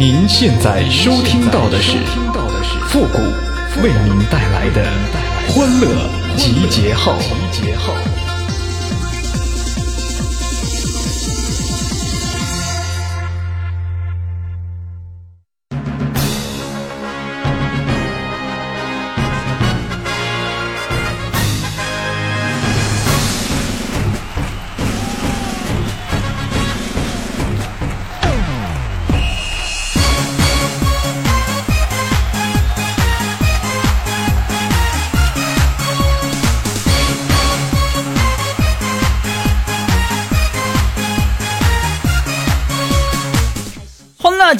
您现在收听到的是复古为您带来的欢乐集结号。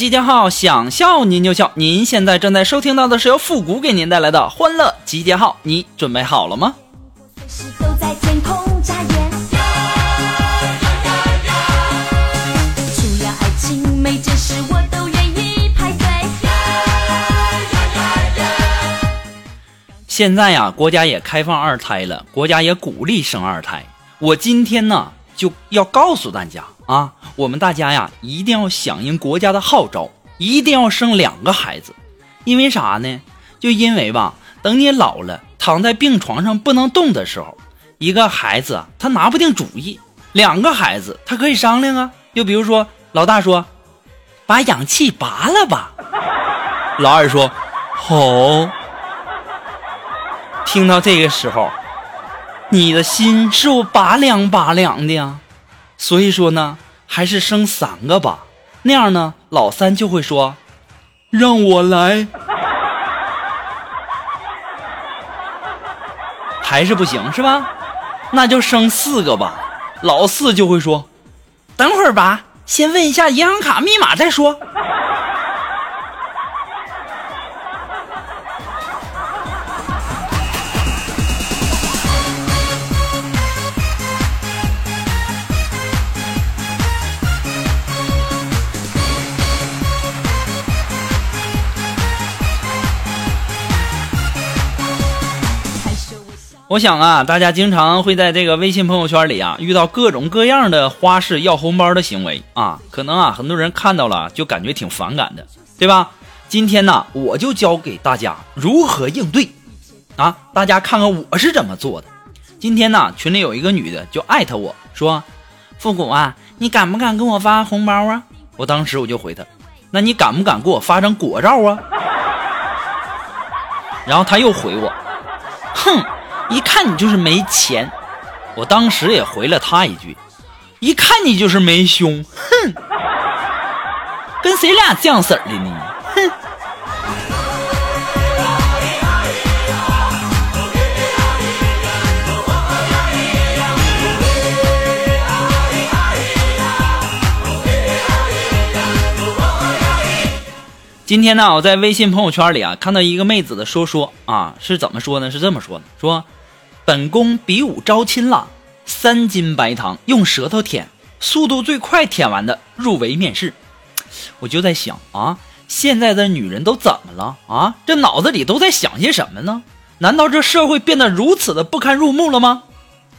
集结号，想笑您就笑。您现在正在收听到的是由复古给您带来的欢乐集结号，你准备好了吗？现在呀，国家也开放二胎了，国家也鼓励生二胎。我今天呢就要告诉大家啊，我们大家呀一定要响应国家的号召，一定要生两个孩子。因为啥呢？就因为吧，等你老了，躺在病床上不能动的时候，一个孩子他拿不定主意，两个孩子他可以商量啊。就比如说，老大说：“把氧气拔了吧。”老二说：“好。”听到这个时候，你的心是不拔凉拔凉的呀？所以说呢，还是生三个吧，那样呢，老三就会说：“让我来。” 还是不行是吧？那就生四个吧，老四就会说：“等会儿吧，先问一下银行卡密码再说。”我。想啊，大家经常会在这个微信朋友圈里啊，遇到各种各样的花式要红包的行为啊，可能啊，很多人看到了就感觉挺反感的，对吧？今天呢，我就教给大家如何应对啊，大家看看我是怎么做的。今天呢，群里有一个女的就艾特我说：“复古啊，你敢不敢给我发红包啊？”我当时我就回她：“那你敢不敢给我发张果照啊？”然后她又回我：“哼。”一看你就是没钱，我当时也回了他一句：“一看你就是没胸。”哼，跟谁俩这样式儿的呢？哼。今天呢，我在微信朋友圈里啊，看到一个妹子的说说啊，是怎么说呢？是这么说的：说本宫比武招亲了，三斤白糖用舌头舔，速度最快舔完的入围面试。我就在想啊，现在的女人都怎么了啊？这脑子里都在想些什么呢？难道这社会变得如此的不堪入目了吗？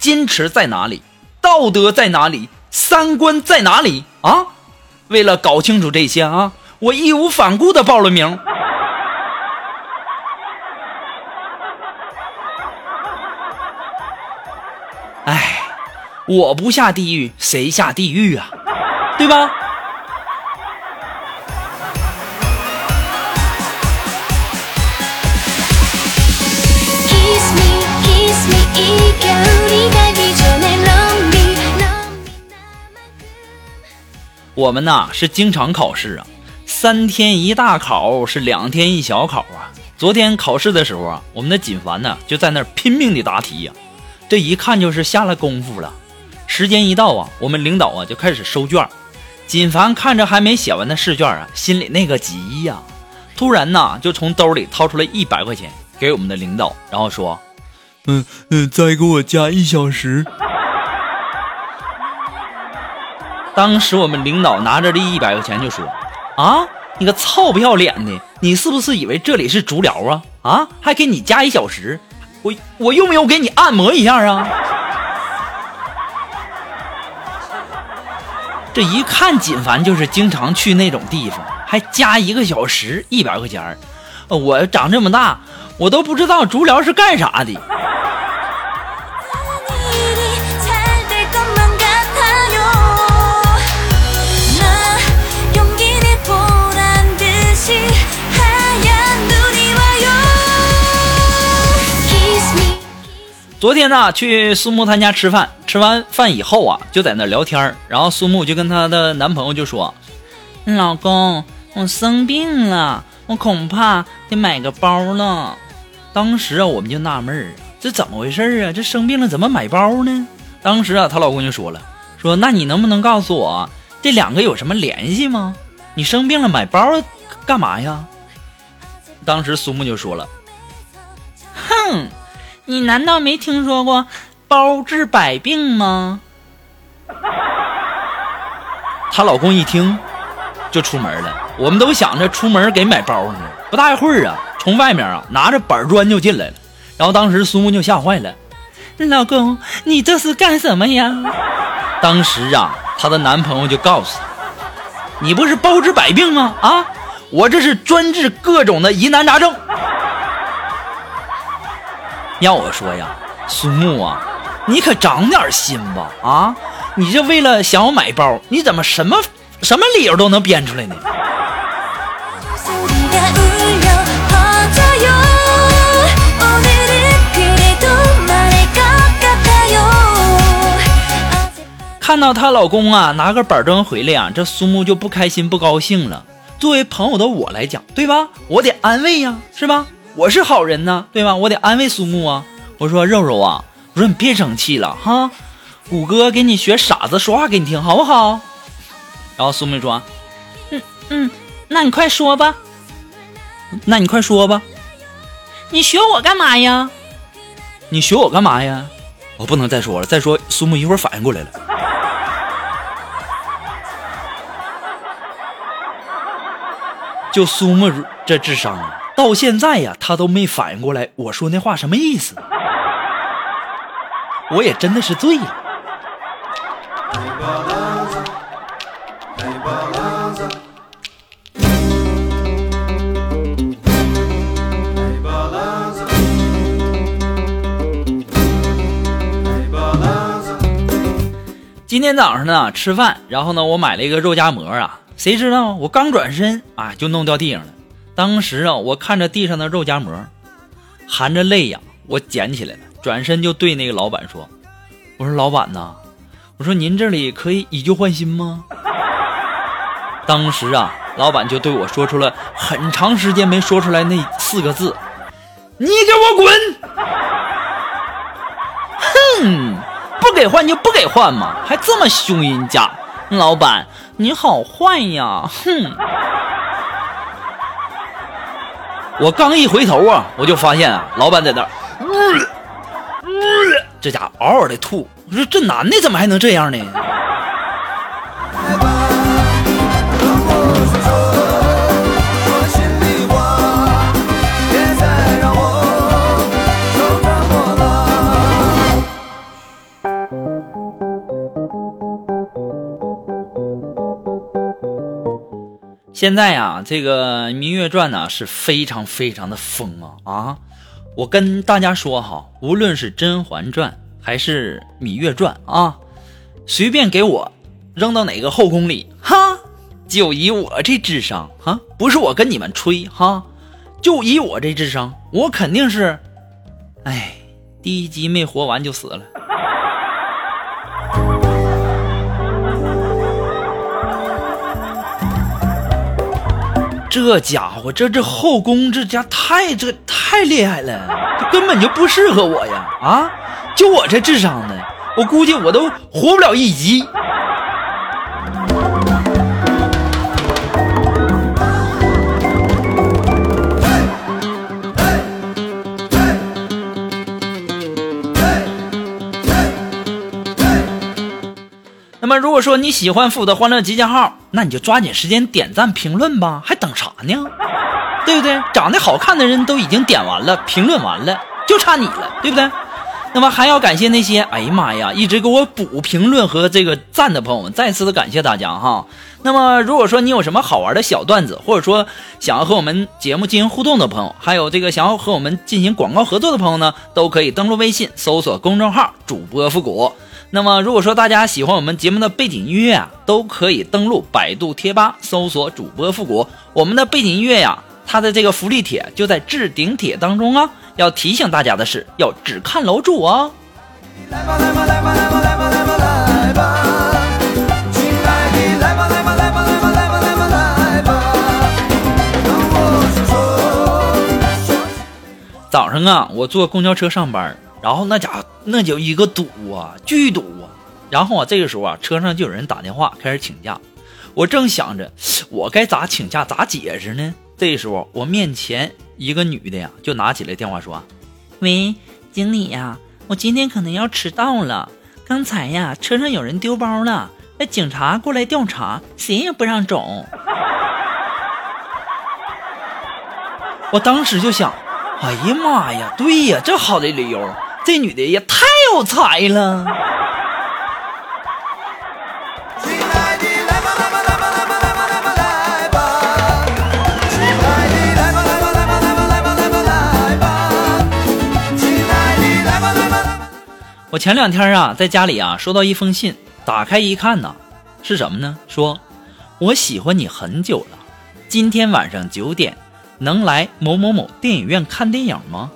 矜持在哪里？道德在哪里？三观在哪里啊？为了搞清楚这些啊，我义无反顾的报了名。哎，我不下地狱谁下地狱啊？对吧？我们呐是经常考试啊，三天一大考，是两天一小考啊。昨天考试的时候啊，我们的锦凡呢就在那拼命的答题呀。这一看就是下了功夫了。时间一到啊，我们领导啊就开始收卷。锦凡看着还没写完的试卷啊，心里那个急呀、突然呐就从兜里掏出了一百块钱给我们的领导，然后说：“嗯嗯，再给我加一小时。”当时我们领导拿着这一百块钱就说：“啊，你个臭不要脸的，你是不是以为这里是足疗啊？啊，还给你加一小时，我我用不用给你按摩一下啊？”这一看锦凡就是经常去那种地方，还加一个小时一百块钱。我长这么大，我都不知道足疗是干啥的。昨天呢，去苏木他家吃饭，吃完饭以后啊，就在那聊天儿然后苏木就跟她的男朋友就说：“老公，我生病了，我恐怕得买个包了。”当时啊，我们就纳闷儿，这怎么回事儿啊？这生病了怎么买包呢？当时啊，她老公就说了：“说那你能不能告诉我这两个有什么联系吗？你生病了买包干嘛呀？”当时苏木就说了：“哼。”你难道没听说过包治百病吗？她老公一听就出门了，我们都想着出门给买包呢。不大一会儿啊，从外面啊拿着板砖就进来了，然后当时苏木就吓坏了，老公，你这是干什么呀？当时啊，她的男朋友就告诉她，你不是包治百病吗？啊，我这是专治各种的疑难杂症。要我说呀，苏木啊，你可长点心吧啊，你这为了想要买包，你怎么什么什么理由都能编出来呢？看到她老公啊，拿个板砖回来啊，这苏木就不开心不高兴了，作为朋友的我来讲，对吧？我得安慰呀，是吧？我是好人呢，对吧？我得安慰苏木啊。我说肉肉啊，我说你别生气了哈，谷歌给你学傻子说话给你听，好不好？然后苏木说，嗯嗯，那你快说吧。那你快说吧。你学我干嘛呀？你学我干嘛呀？我不能再说了，再说苏木一会儿反应过来了。就苏木这智商，到现在呀，他都没反应过来我说那话什么意思。我也真的是醉了。今天早上呢吃饭，然后呢我买了一个肉夹馍啊，谁知道我刚转身啊就弄掉地上了。当时啊我看着地上的肉夹馍，含着泪呀、我捡起来了，转身就对那个老板说：“我说老板呐，我说您这里可以以旧换新吗？” 当时啊老板就对我说出了很长时间没说出来那四个字：“你给我滚！” 哼。不给换就不给换嘛，还这么凶人家，老板你好坏呀！哼！我刚一回头啊，我就发现啊，老板在那儿，这家伙嗷嗷的吐。我说这男的怎么还能这样呢？现在呀、这个《芈月传》呢是非常非常的疯啊啊！我跟大家说哈，无论是《甄嬛传》还是《芈月传》啊，随便给我扔到哪个后宫里，哈，就以我这智商哈，不是我跟你们吹哈，就以我这智商，我肯定是，哎，第一集没活完就死了。这家伙，这这后宫这家太这太厉害了，这根本就不适合我呀！啊，就我这智商呢，我估计我都活不了一集。说你喜欢复古的欢乐集结号，那你就抓紧时间点赞评论吧，还等啥呢？对不对？长得好看的人都已经点完了，评论完了，就差你了，对不对？那么还要感谢那些，哎呀妈呀，一直给我补评论和这个赞的朋友们，再次的感谢大家哈。那么如果说你有什么好玩的小段子，或者说想要和我们节目进行互动的朋友，还有这个想要和我们进行广告合作的朋友呢，都可以登录微信搜索公众号主播复古。那么如果说大家喜欢我们节目的背景音乐啊，都可以登录百度贴吧搜索主播复古。我们的背景音乐呀、它的这个福利帖就在置顶帖当中啊。要提醒大家的是，要只看楼主哦。来吧来吧来吧来吧来吧来吧来吧，亲爱的，来吧来吧来吧来吧来吧来吧，让我说说说。早上啊，我坐公交车上班，然后那家那叫一个堵啊，巨堵啊。然后啊，这个时候啊，车上就有人打电话开始请假。我正想着我该咋请假咋解释呢？这时候我面前一个女的呀，就拿起来电话说：“喂，经理呀，我今天可能要迟到了。刚才呀，车上有人丢包了，那警察过来调查，谁也不让走。”我当时就想，哎呀妈呀，对呀，这好的理由，这女的也太有才了。亲爱的，来吧来吧来吧来吧来吧来吧来吧，亲爱的，来吧来吧来吧来吧来吧来吧来吧，亲爱的，来吧来吧。我前两天啊，在家里啊收到一封信，打开一看呢，是什么呢？说我喜欢你很久了，今天晚上九点能来某某某电影院看电影吗？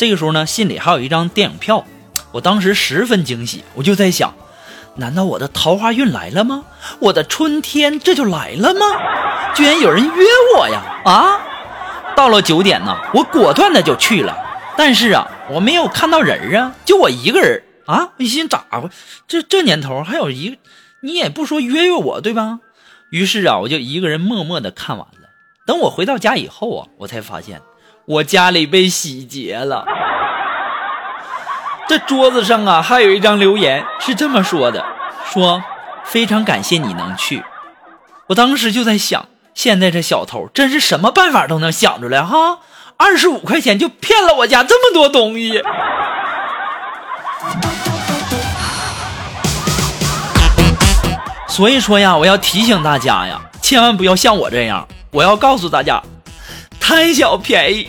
这个时候呢，信里还有一张电影票，我当时十分惊喜，我就在想，难道我的桃花运来了吗？我的春天这就来了吗？居然有人约我呀！啊！到了九点呢，我果断的就去了。但是啊，我没有看到人啊，就我一个人啊。一心咋回？这这年头还有一，你也不说约约我对吧？于是啊，我就一个人默默的看完了。等我回到家以后啊，我才发现我家里被洗劫了。这桌子上啊，还有一张留言是这么说的：说非常感谢你能去。我当时就在想，现在这小偷真是什么办法都能想出来哈！二十五块钱就骗了我家这么多东西。所以说呀，我要提醒大家呀，千万不要像我这样。我要告诉大家，贪小便宜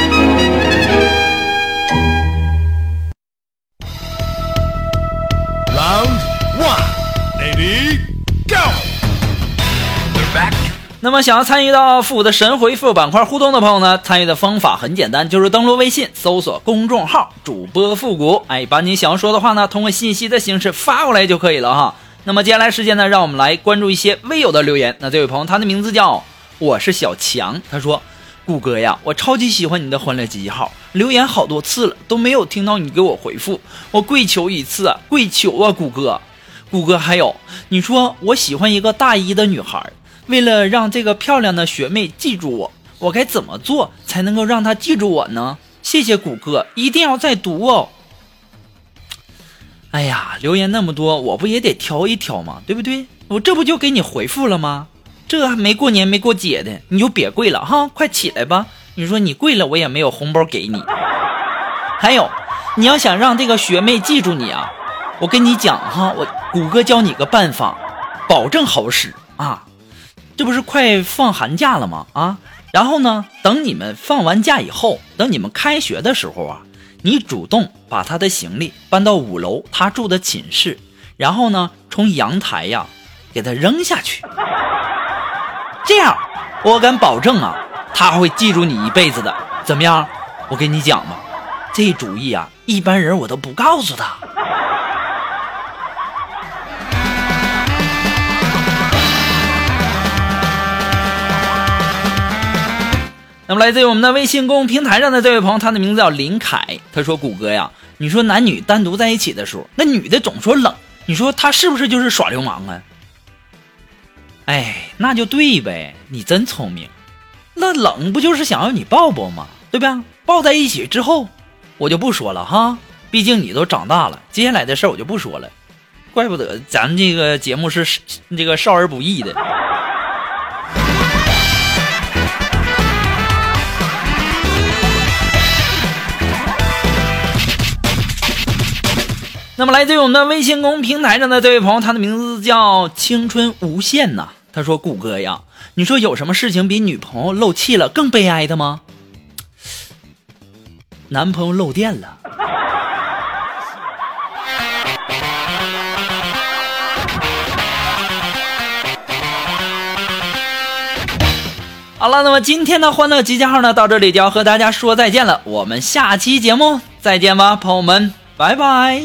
那么想要参与到复古的神回复板块互动的朋友呢，参与的方法很简单，就是登录微信搜索公众号主播复古，哎，把你想要说的话呢，通过信息的形式发过来就可以了哈。那么接下来时间呢，让我们来关注一些微友的留言。那这位朋友，他的名字叫我是小强，他说：“谷歌呀，我超级喜欢你的欢乐集结号，留言好多次了都没有听到你给我回复，我跪求一次，跪求啊，谷歌。”谷歌，还有你说我喜欢一个大一的女孩，为了让这个漂亮的学妹记住我，我该怎么做才能够让她记住我呢？谢谢谷歌，一定要再读哦。哎呀，留言那么多，我不也得挑一挑吗？对不对？我这不就给你回复了吗？这还没过年没过节的，你就别跪了哈，快起来吧！你说你跪了，我也没有红包给你。还有，你要想让这个学妹记住你啊，我跟你讲哈，我谷歌教你个办法，保证好使啊！这不是快放寒假了吗？啊，然后呢，等你们放完假以后，等你们开学的时候啊，你主动把他的行李搬到五楼他住的寝室，然后呢，从阳台呀给他扔下去。这样，我敢保证啊，他会记住你一辈子的。怎么样？我跟你讲吧，这主意啊，一般人我都不告诉他。那么来自于我们的微信公众平台上的这位朋友，他的名字叫林凯，他说：“谷歌呀，你说男女单独在一起的时候，那女的总说冷，你说他是不是就是耍流氓啊？”哎，那就对呗，你真聪明。那冷不就是想要你抱抱吗？对吧？抱在一起之后，我就不说了哈，毕竟你都长大了，接下来的事儿我就不说了。怪不得咱这个节目是这个少儿不宜的。那么来自于我们的微信公平台上的这位朋友，他的名字叫青春无限呐。他说：“谷歌呀，你说有什么事情比女朋友漏气了更悲哀的吗？男朋友漏电了。”好了，那么今天的欢乐集结号呢，到这里就要和大家说再见了。我们下期节目再见吧，朋友们，拜拜。